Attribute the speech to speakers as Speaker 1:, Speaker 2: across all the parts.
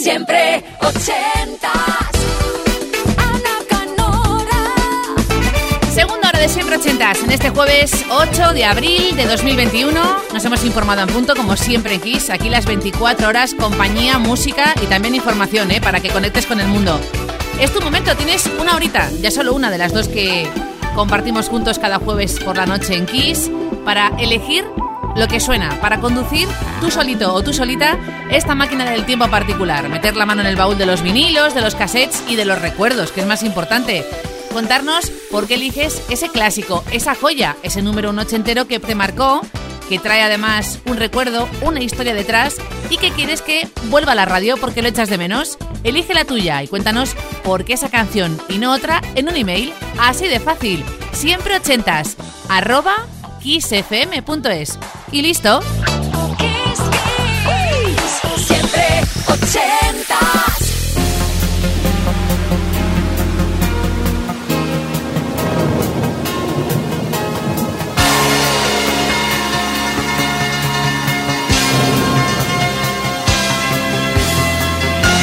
Speaker 1: Siempre ochentas. Ana Canora.
Speaker 2: Segunda hora de siempre ochentas. En este jueves 8 de abril de 2021 nos hemos informado en punto, como siempre en Kiss. Aquí las 24 horas, compañía, música y también información, ¿eh? Para que conectes con el mundo. Es tu momento, tienes una horita, ya solo una de las dos que compartimos juntos cada jueves por la noche en Kiss, para elegir lo que suena, para conducir tú solito o tú solita esta máquina del tiempo particular, meter la mano en el baúl de los vinilos, de los cassettes y de los recuerdos, que es más importante. Contarnos por qué eliges ese clásico, esa joya, ese número un ochentero que te marcó, que trae además un recuerdo, una historia detrás y que quieres que vuelva a la radio porque lo echas de menos. Elige la tuya y cuéntanos por qué esa canción y no otra en un email así de fácil. Siempre ochentas, arroba kissfm.es. Y listo.
Speaker 1: Kiss, Kiss. Siempre ochentas.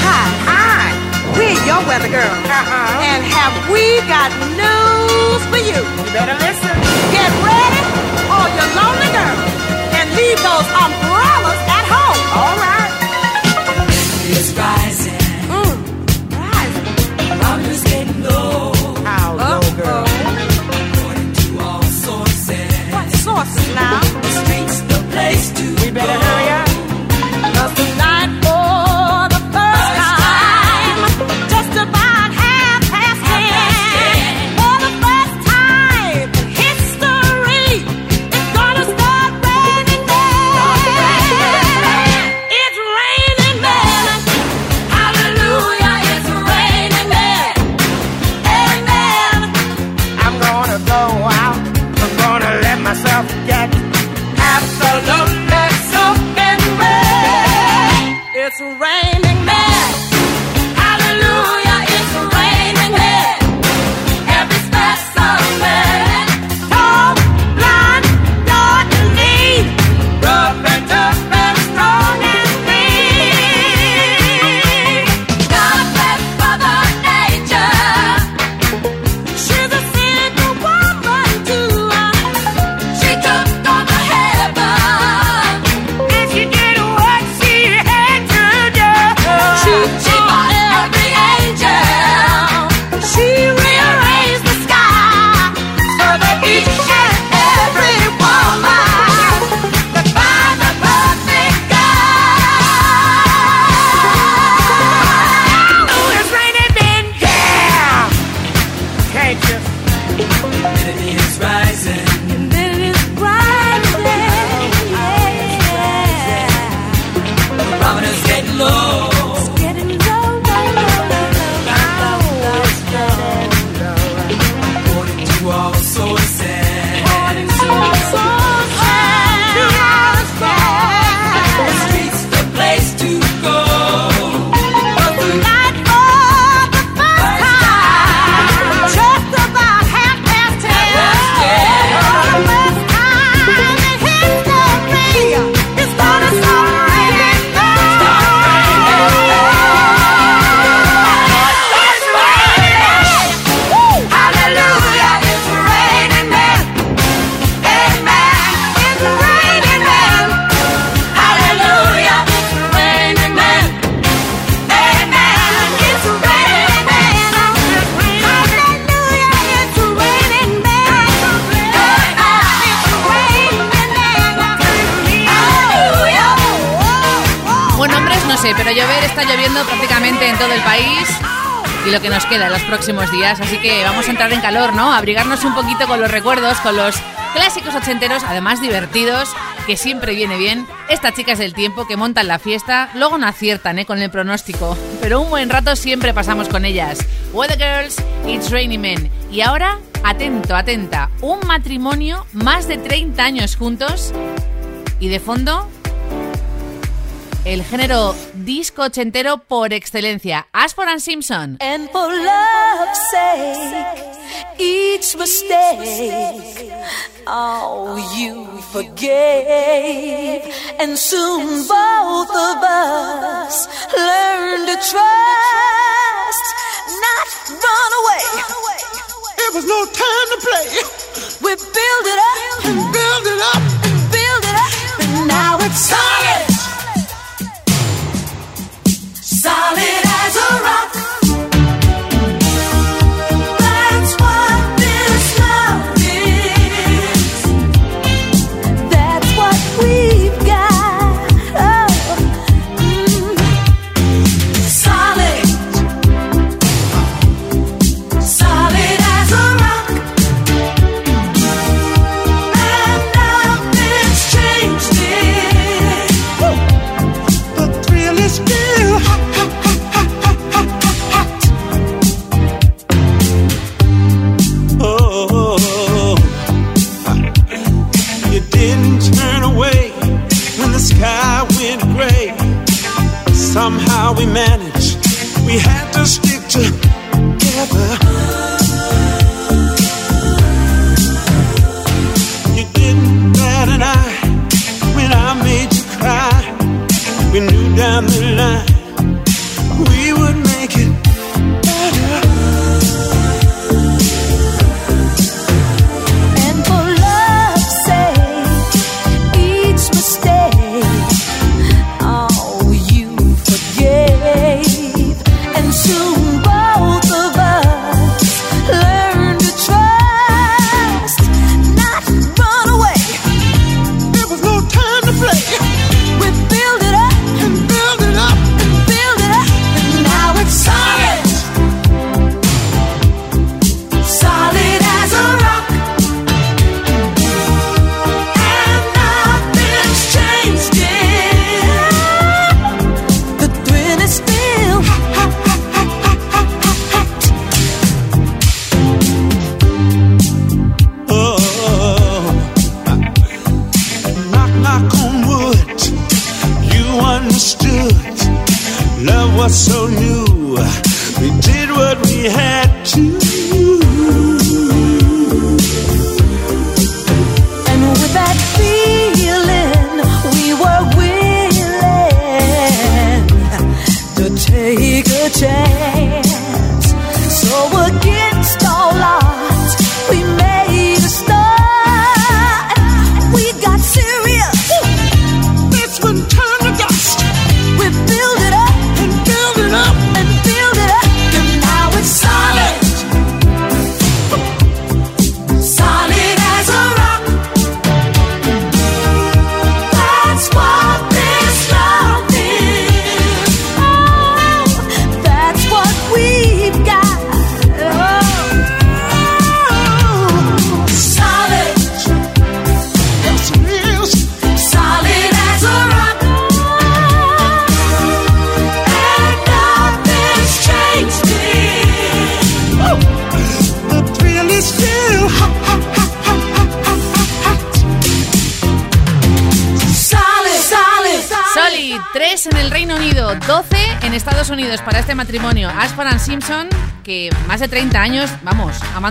Speaker 3: Hi, hi. We're your weather girl. And have we got news for you? You better listen. Get ready, lonely girls, and leave those umbrellas at home. All right.
Speaker 4: It's rising,
Speaker 2: queda en los próximos días. Así que vamos a entrar en calor, ¿no? Abrigarnos un poquito con los recuerdos, con los clásicos ochenteros, además divertidos, que siempre viene bien. Estas chicas del tiempo que montan la fiesta, luego no aciertan, ¿eh? Con el pronóstico. Pero un buen rato siempre pasamos con ellas. Weather Girls, It's Raining Men. Y ahora, atento, atenta, un matrimonio, más de 30 años juntos. Y de fondo, el género disco ochentero por excelencia, Ashford and Simpson.
Speaker 5: And for love's sake, each mistake, oh, you forgave, and soon both of us learned to
Speaker 6: trust, not run away.
Speaker 7: It was no time to play.
Speaker 6: We build it up
Speaker 7: and build it up
Speaker 6: and build it up, and now it's
Speaker 7: time.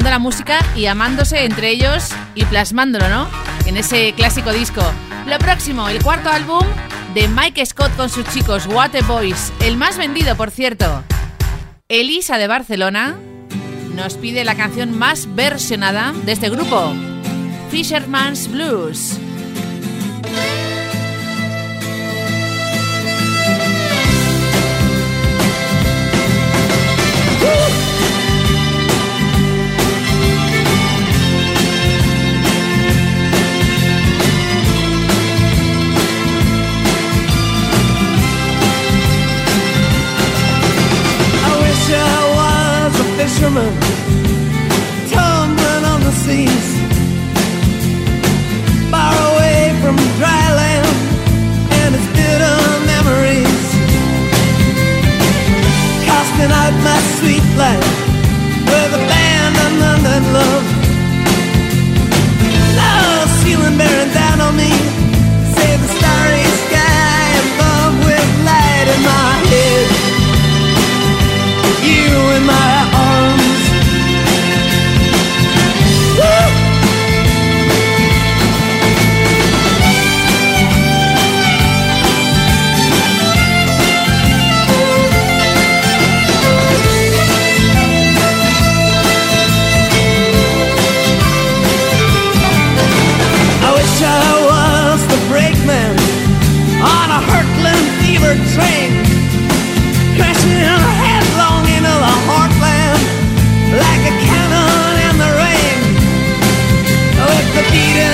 Speaker 8: la música y amándose entre ellos y plasmándolo, ¿no? En ese clásico disco. Lo próximo, el cuarto álbum de Mike Scott con sus chicos, Waterboys, el más vendido, por cierto. Elisa de Barcelona nos pide la canción más versionada de este grupo, Fisherman's Blues. need it.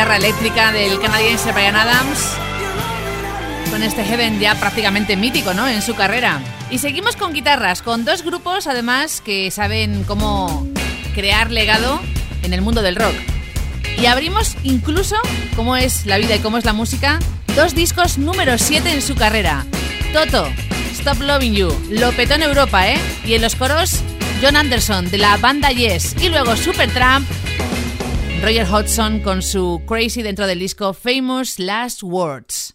Speaker 9: Guitarra eléctrica del canadiense Brian Adams. Con este Heaven ya prácticamente mítico, ¿no? En su carrera. Y seguimos con guitarras, con dos grupos además que saben cómo crear legado en el mundo del rock. Y abrimos incluso cómo es la vida y cómo es la música, dos discos número 7 en su carrera. Toto, Stop Loving You, lo petó en Europa, ¿eh? Y en los coros, John Anderson de la banda Yes. Y luego Supertramp, Roger Hodgson con su Crazy dentro del disco Famous Last Words.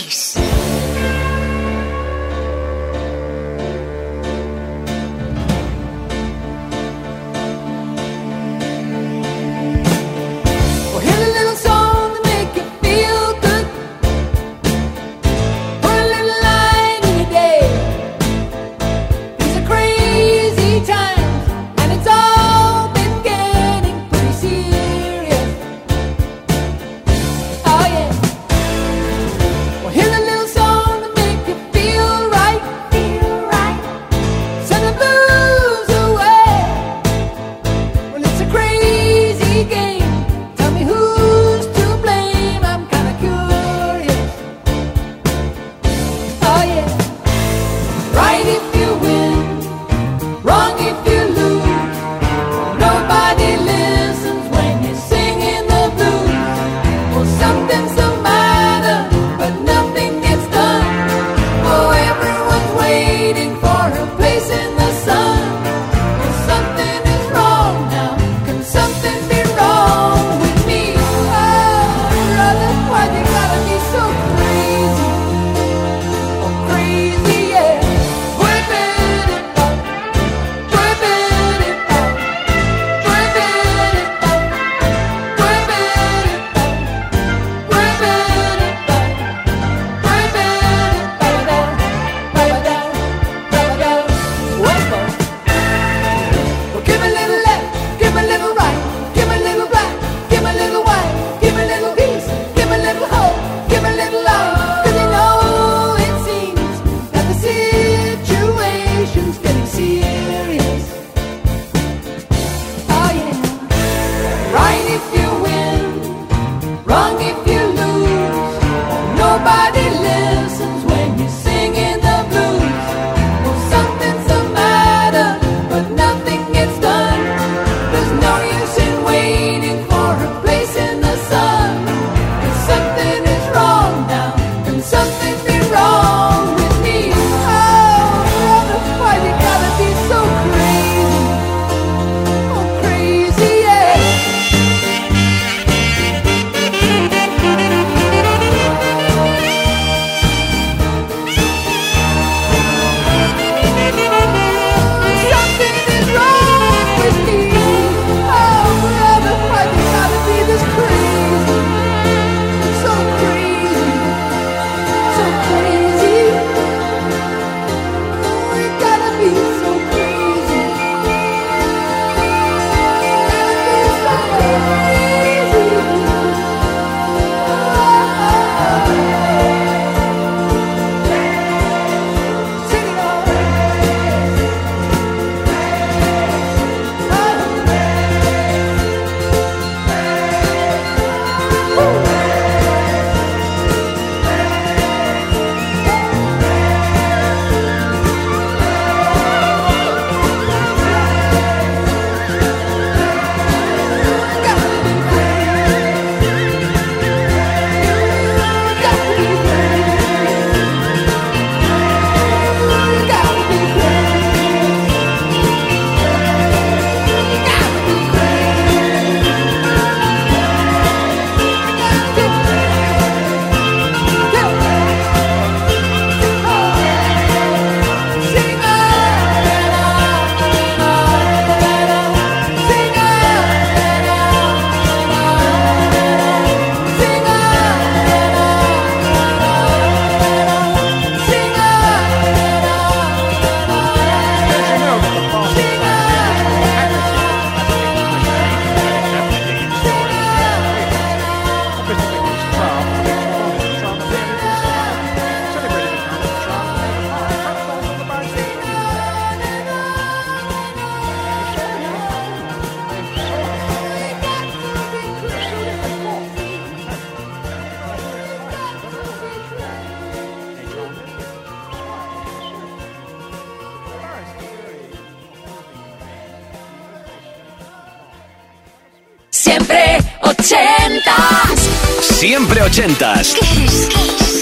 Speaker 1: Siempre ochentas.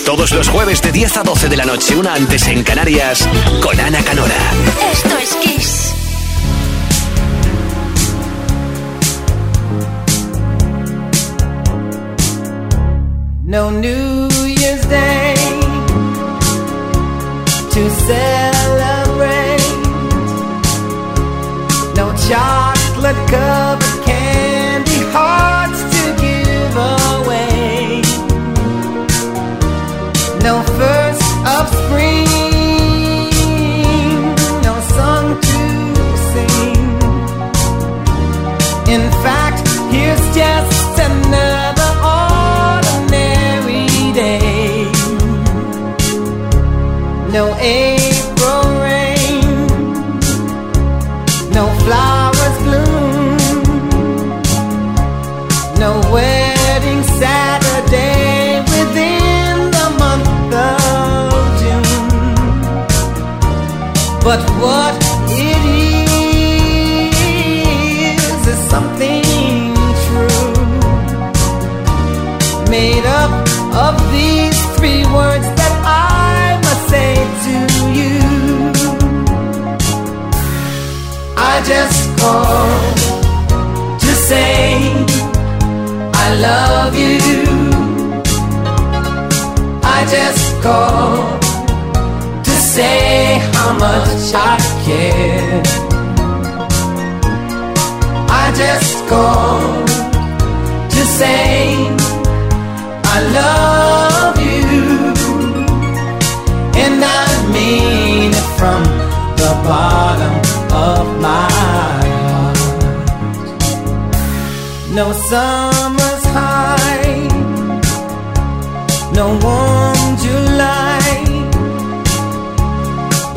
Speaker 7: Todos los jueves de 10 a 12 de la noche, una antes en Canarias, con Ana Canora.
Speaker 5: Esto es Kiss.
Speaker 8: No New Year's Day to celebrate. No chocolate cup. What it is is something true, made up of these three words that I must say to you. I just called to say I love you. I just called to say much I care. I just called to say I love you, and I mean it from the bottom of my heart. No summer's high, no warm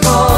Speaker 2: call.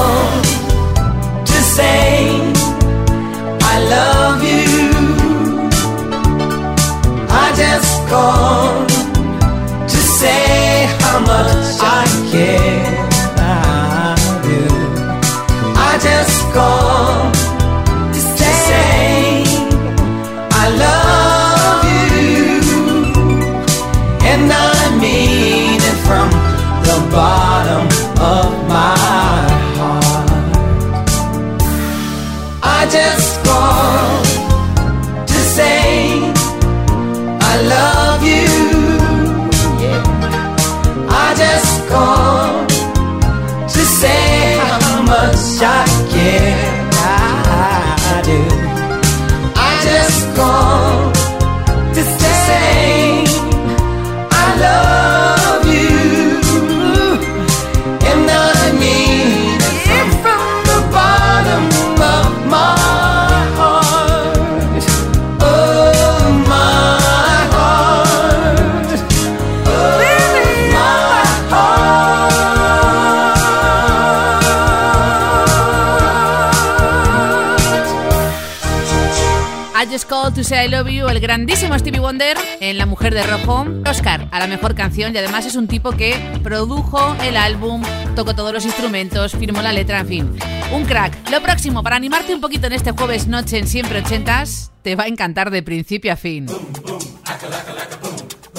Speaker 2: El grandísimo Stevie Wonder en La Mujer de Rojo, Oscar a la mejor canción y además es un tipo que produjo el álbum, tocó todos los instrumentos, firmó la letra, en fin, un crack. Lo próximo, para animarte un poquito en este jueves noche en Siempre Ochentas, te va a encantar de principio a fin.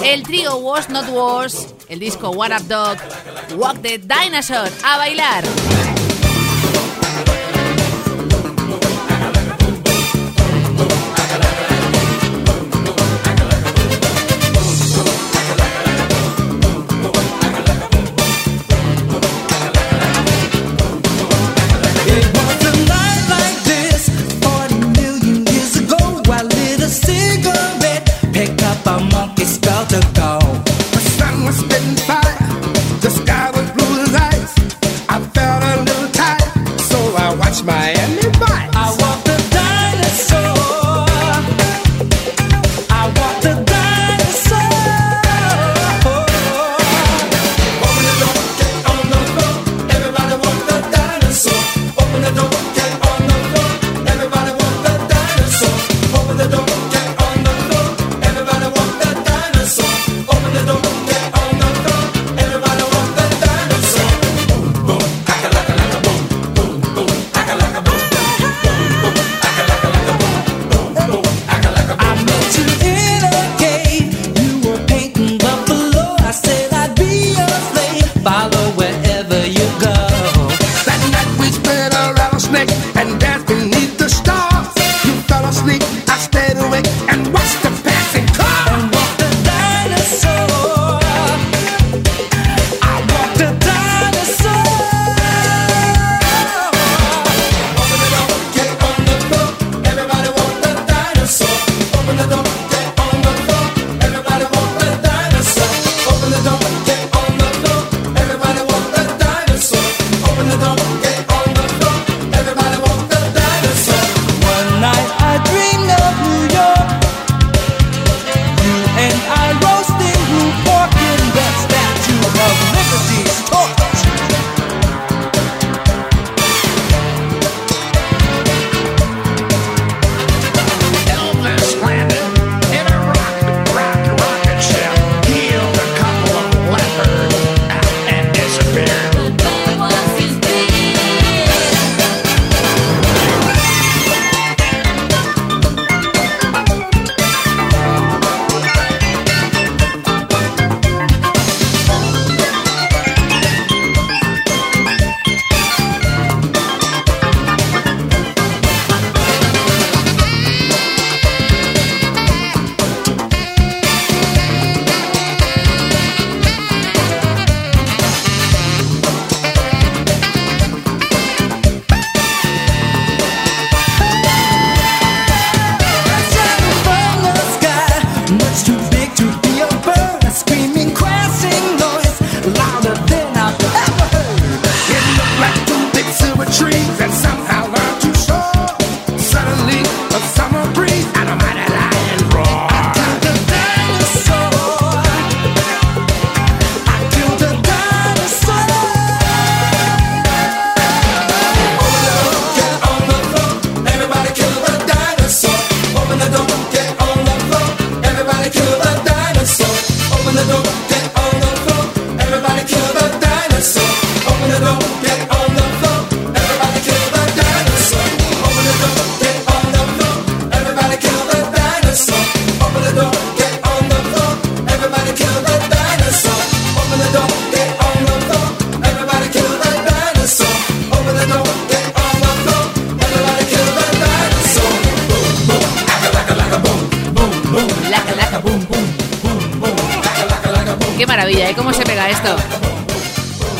Speaker 2: El trío Was Not Was, el disco What Up Dog, Walk the Dinosaur, a bailar.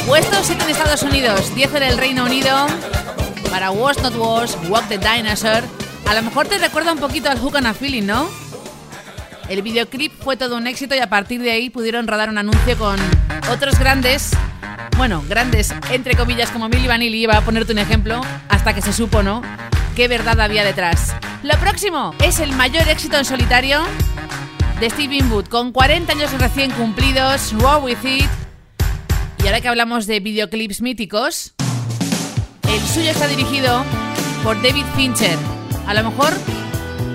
Speaker 2: Puesto 7 en Estados Unidos, 10 en el Reino Unido. Para Was Not Was, Walk the Dinosaur. A lo mejor te recuerda un poquito al Hook and a Feeling, ¿no? El videoclip fue todo un éxito y a partir de ahí pudieron rodar un anuncio con otros grandes, bueno, grandes entre comillas como Milli Vanilli, iba a ponerte un ejemplo, hasta que se supo, ¿no? Qué verdad había detrás. Lo próximo es el mayor éxito en solitario de Steve Winwood, con 40 años recién cumplidos, Raw With It. Y ahora que hablamos de videoclips míticos, el suyo está dirigido por David Fincher. A lo mejor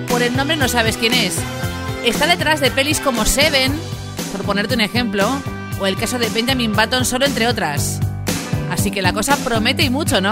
Speaker 2: por el nombre no sabes quién es. Está detrás de pelis como Seven, por ponerte un ejemplo, o el caso de Benjamin Button, solo entre otras. Así que la cosa promete y mucho, ¿no?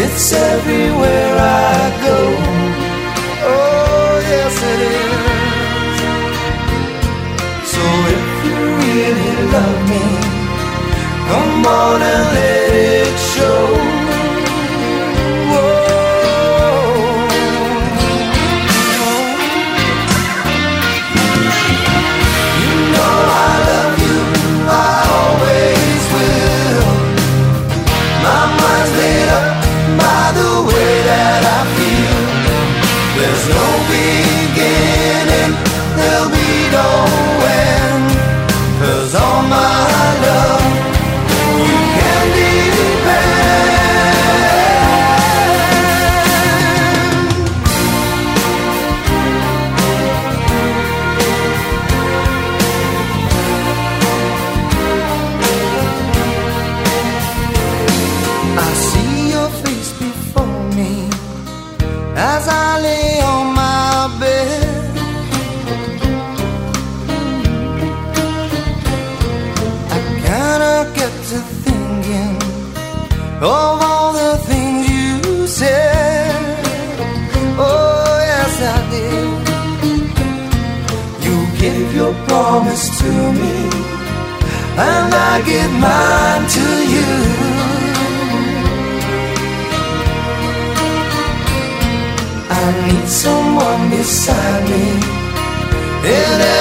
Speaker 8: It's everywhere I go. Oh, yes, it is. So if you really love me, come on and let it show. In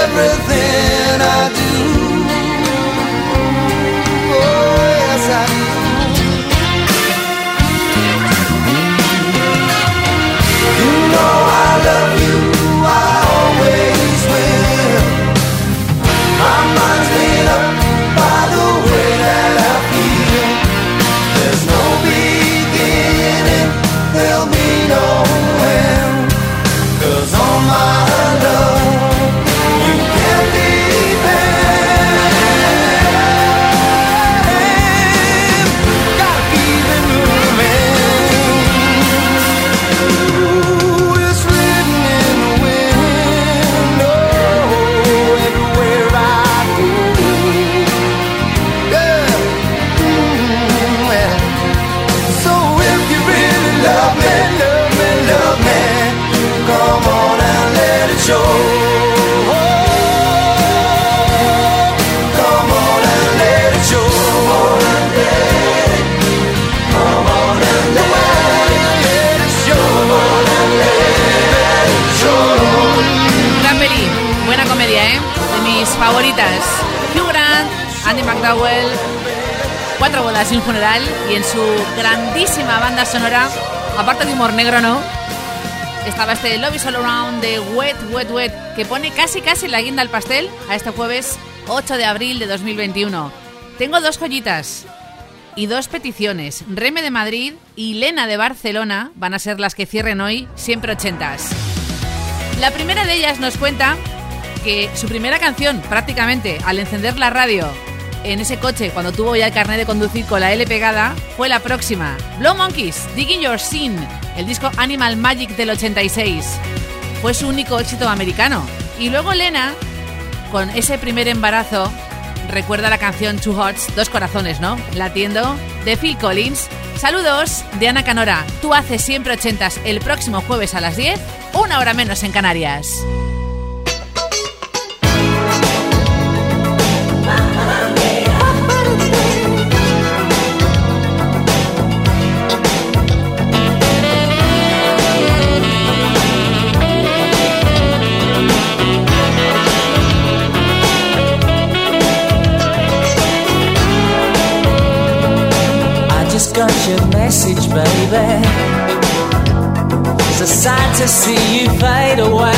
Speaker 2: favoritas. Andy McDowell, Cuatro bodas y un funeral. Y en su grandísima banda sonora, aparte de humor negro, ¿no? Estaba este Love is All Around de Wet, Wet, Wet, que pone casi, casi la guinda al pastel a este jueves 8 de abril de 2021. Tengo dos joyitas y dos peticiones. Reme de Madrid y Lena de Barcelona van a ser las que cierren hoy, siempre ochentas. La primera de ellas nos cuenta que su primera canción, prácticamente al encender la radio en ese coche cuando tuvo ya el carnet de conducir con la L pegada, fue la próxima. Blow Monkeys, Digging Your Sin, el disco Animal Magic del 86. Fue su único éxito americano. Y luego Lena, con ese primer embarazo, recuerda la canción Two Hearts, Dos Corazones, ¿no? Latiendo, de Phil Collins. Saludos de Ana Canora. Tú haces siempre ochentas el próximo jueves a las 10, una hora menos en Canarias.
Speaker 10: To see you fade away.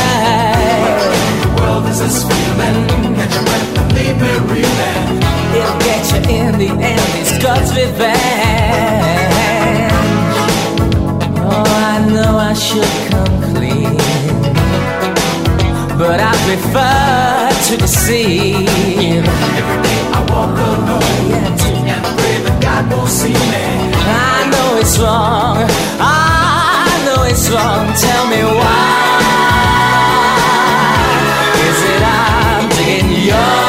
Speaker 11: The world is a screaming, catch your breath and leave me reeling.
Speaker 10: It'll get you in the end. It's God's revenge. Oh, I know I should come clean, but I prefer to deceive.
Speaker 11: Every day I walk alone
Speaker 10: Yeah,
Speaker 11: and pray that God won't see me.
Speaker 10: I know it's wrong. I wrong. Tell me why. Is it I'm digging your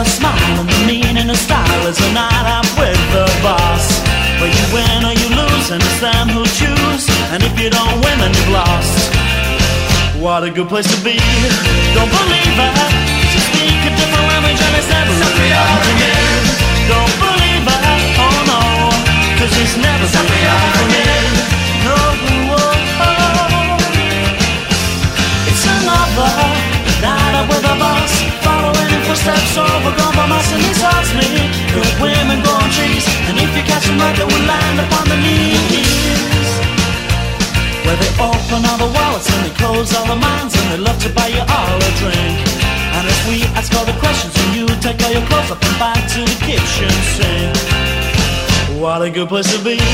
Speaker 9: A smile and the meaning the style is a night out with the boss. But you win or you lose, and it's them who choose. And if you don't win, then you've lost. What a good place to be. Don't believe it. To speak a different language and it's never real. place to be.